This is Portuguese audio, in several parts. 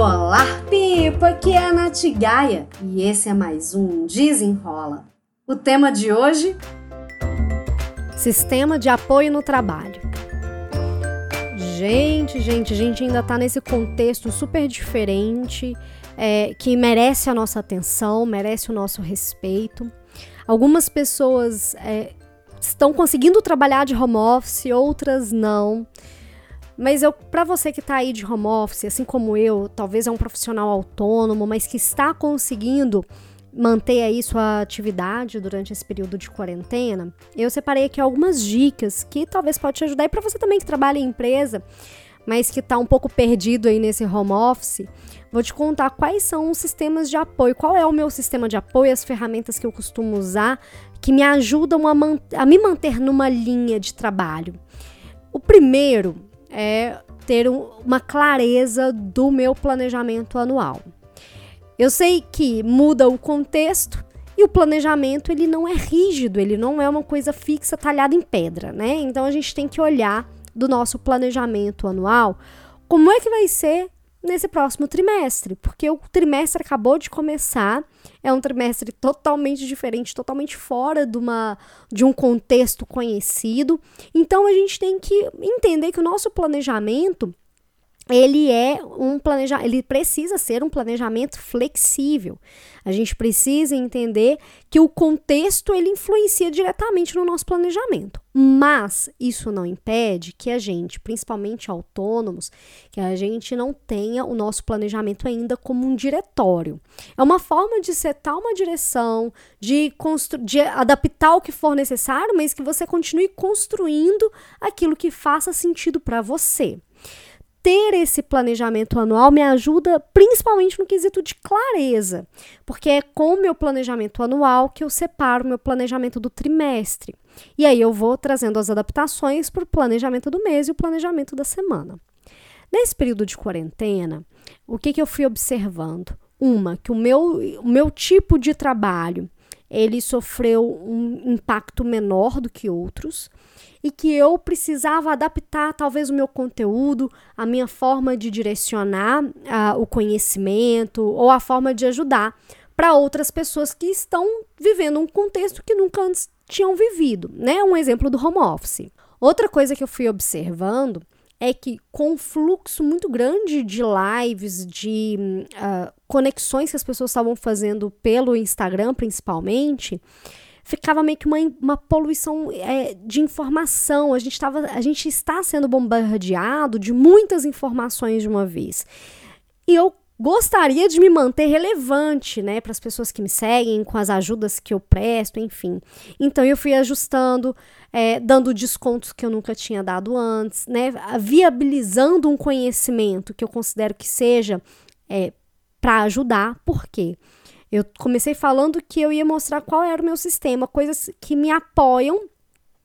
Olá, Pipa! Aqui é a Nath Gaia e esse é mais um Desenrola. O tema de hoje: Sistema de apoio no trabalho. Gente, gente, gente ainda tá nesse contexto super diferente, é, que merece a nossa atenção, merece o nosso respeito. Algumas pessoas é, estão conseguindo trabalhar de home office, outras não. Mas eu, para você que está aí de home office, assim como eu, talvez é um profissional autônomo, mas que está conseguindo manter aí sua atividade durante esse período de quarentena, eu separei aqui algumas dicas que talvez pode te ajudar e para você também que trabalha em empresa, mas que está um pouco perdido aí nesse home office, vou te contar quais são os sistemas de apoio, qual é o meu sistema de apoio, as ferramentas que eu costumo usar que me ajudam a, a me manter numa linha de trabalho. O primeiro é ter um, uma clareza do meu planejamento anual. Eu sei que muda o contexto e o planejamento ele não é rígido, ele não é uma coisa fixa talhada em pedra, né? Então a gente tem que olhar do nosso planejamento anual como é que vai ser nesse próximo trimestre, porque o trimestre acabou de começar, é um trimestre totalmente diferente, totalmente fora de, uma, de um contexto conhecido. Então a gente tem que entender que o nosso planejamento ele é um planejamento, ele precisa ser um planejamento flexível. A gente precisa entender que o contexto ele influencia diretamente no nosso planejamento. Mas isso não impede que a gente, principalmente autônomos, que a gente não tenha o nosso planejamento ainda como um diretório. É uma forma de setar uma direção, de, de adaptar o que for necessário, mas que você continue construindo aquilo que faça sentido para você ter esse planejamento anual me ajuda principalmente no quesito de clareza, porque é com o meu planejamento anual que eu separo o meu planejamento do trimestre. E aí eu vou trazendo as adaptações para o planejamento do mês e o planejamento da semana. Nesse período de quarentena, o que, que eu fui observando? Uma, que o meu, o meu tipo de trabalho ele sofreu um impacto menor do que outros e que eu precisava adaptar talvez o meu conteúdo, a minha forma de direcionar uh, o conhecimento ou a forma de ajudar para outras pessoas que estão vivendo um contexto que nunca antes tinham vivido, né? Um exemplo do home office. Outra coisa que eu fui observando é que com um fluxo muito grande de lives, de uh, conexões que as pessoas estavam fazendo pelo Instagram, principalmente, ficava meio que uma, uma poluição é, de informação. A gente, tava, a gente está sendo bombardeado de muitas informações de uma vez. E eu gostaria de me manter relevante, né, para as pessoas que me seguem, com as ajudas que eu presto, enfim. Então eu fui ajustando, é, dando descontos que eu nunca tinha dado antes, né, viabilizando um conhecimento que eu considero que seja é, para ajudar. Por quê? Eu comecei falando que eu ia mostrar qual era o meu sistema, coisas que me apoiam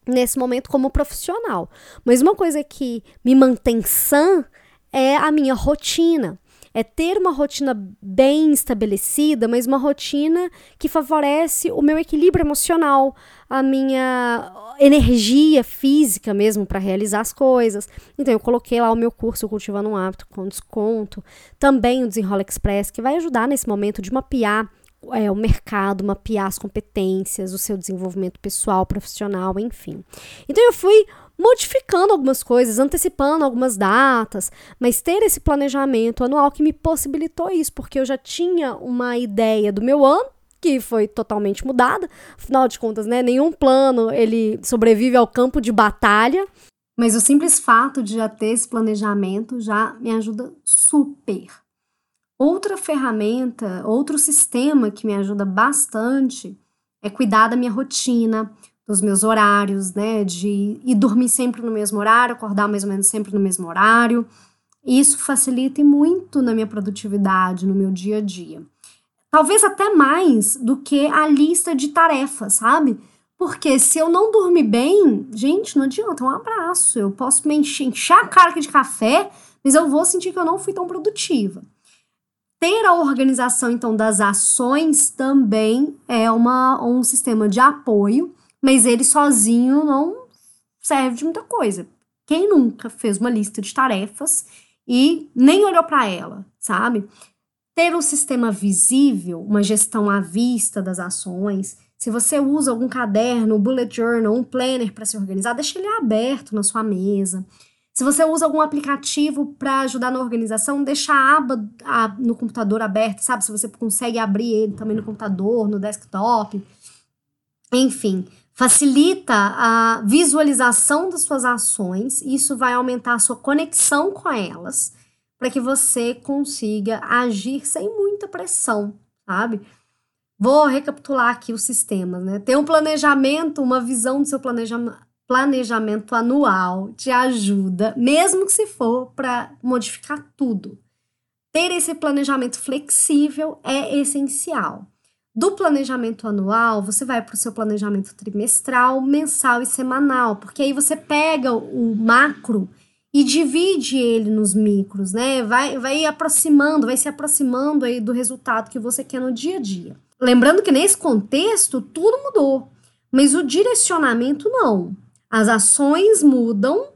nesse momento como profissional. Mas uma coisa que me mantém sã é a minha rotina. É ter uma rotina bem estabelecida, mas uma rotina que favorece o meu equilíbrio emocional, a minha energia física mesmo para realizar as coisas. Então eu coloquei lá o meu curso Cultivando um Hábito com desconto, também o Desenrola Express, que vai ajudar nesse momento de mapear é, o mercado, mapear as competências, o seu desenvolvimento pessoal, profissional, enfim. Então eu fui modificando algumas coisas, antecipando algumas datas, mas ter esse planejamento anual que me possibilitou isso, porque eu já tinha uma ideia do meu ano que foi totalmente mudada. Afinal de contas, né, nenhum plano ele sobrevive ao campo de batalha. Mas o simples fato de já ter esse planejamento já me ajuda super. Outra ferramenta, outro sistema que me ajuda bastante é cuidar da minha rotina, dos meus horários, né? De ir dormir sempre no mesmo horário, acordar mais ou menos sempre no mesmo horário. Isso facilita muito na minha produtividade, no meu dia a dia. Talvez até mais do que a lista de tarefas, sabe? Porque se eu não dormir bem, gente, não adianta, é um abraço. Eu posso me encher, encher a cara de café, mas eu vou sentir que eu não fui tão produtiva. Ter a organização, então, das ações também é uma, um sistema de apoio, mas ele sozinho não serve de muita coisa. Quem nunca fez uma lista de tarefas e nem olhou para ela, sabe? Ter um sistema visível, uma gestão à vista das ações. Se você usa algum caderno, bullet journal, um planner para se organizar, deixa ele aberto na sua mesa. Se você usa algum aplicativo para ajudar na organização, deixa a aba a, no computador aberta, sabe? Se você consegue abrir ele também no computador, no desktop. Enfim, facilita a visualização das suas ações, isso vai aumentar a sua conexão com elas, para que você consiga agir sem muita pressão, sabe? Vou recapitular aqui os sistemas, né? Ter um planejamento, uma visão do seu planejamento, planejamento anual te ajuda, mesmo que se for para modificar tudo. Ter esse planejamento flexível é essencial. Do planejamento anual, você vai para o seu planejamento trimestral, mensal e semanal, porque aí você pega o macro e divide ele nos micros, né? Vai, vai aproximando, vai se aproximando aí do resultado que você quer no dia a dia. Lembrando que nesse contexto tudo mudou, mas o direcionamento não. As ações mudam,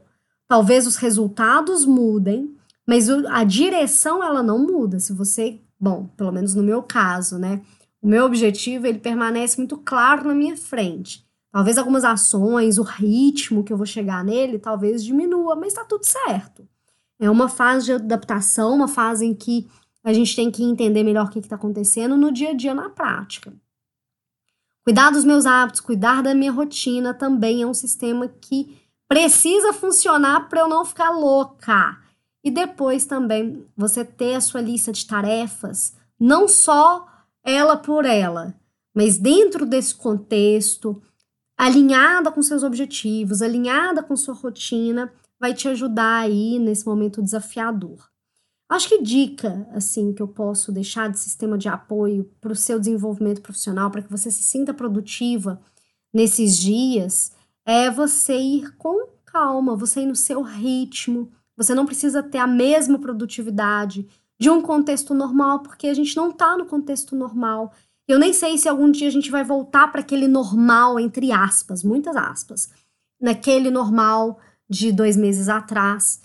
talvez os resultados mudem, mas a direção ela não muda. Se você, bom, pelo menos no meu caso, né? O meu objetivo, ele permanece muito claro na minha frente. Talvez algumas ações, o ritmo que eu vou chegar nele, talvez diminua, mas tá tudo certo. É uma fase de adaptação, uma fase em que a gente tem que entender melhor o que está acontecendo no dia a dia, na prática. Cuidar dos meus hábitos, cuidar da minha rotina também é um sistema que precisa funcionar para eu não ficar louca. E depois também você ter a sua lista de tarefas, não só ela por ela, mas dentro desse contexto, alinhada com seus objetivos, alinhada com sua rotina, vai te ajudar aí nesse momento desafiador. Acho que dica assim que eu posso deixar de sistema de apoio para o seu desenvolvimento profissional, para que você se sinta produtiva nesses dias, é você ir com calma, você ir no seu ritmo. Você não precisa ter a mesma produtividade de um contexto normal, porque a gente não está no contexto normal. Eu nem sei se algum dia a gente vai voltar para aquele normal, entre aspas, muitas aspas, naquele normal de dois meses atrás.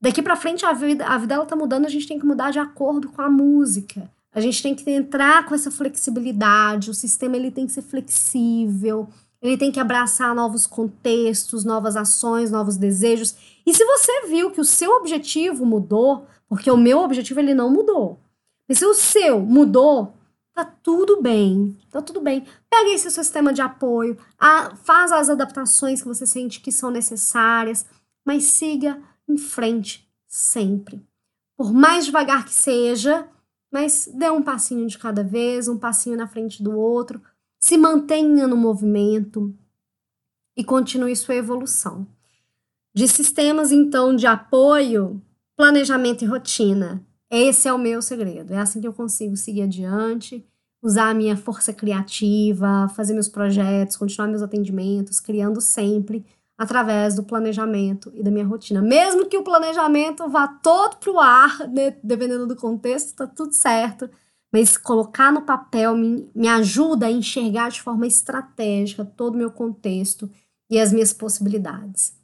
Daqui para frente a vida, a vida ela tá mudando, a gente tem que mudar de acordo com a música. A gente tem que entrar com essa flexibilidade, o sistema ele tem que ser flexível, ele tem que abraçar novos contextos, novas ações, novos desejos. E se você viu que o seu objetivo mudou, porque o meu objetivo ele não mudou. Mas se o seu mudou, tá tudo bem. Tá tudo bem. Pega esse seu sistema de apoio, a, faz as adaptações que você sente que são necessárias, mas siga em frente sempre. Por mais devagar que seja, mas dê um passinho de cada vez, um passinho na frente do outro, se mantenha no movimento e continue sua evolução. De sistemas, então, de apoio, planejamento e rotina. Esse é o meu segredo. É assim que eu consigo seguir adiante, usar a minha força criativa, fazer meus projetos, continuar meus atendimentos, criando sempre através do planejamento e da minha rotina. Mesmo que o planejamento vá todo pro ar, né, dependendo do contexto, tá tudo certo. Mas colocar no papel me, me ajuda a enxergar de forma estratégica todo o meu contexto e as minhas possibilidades.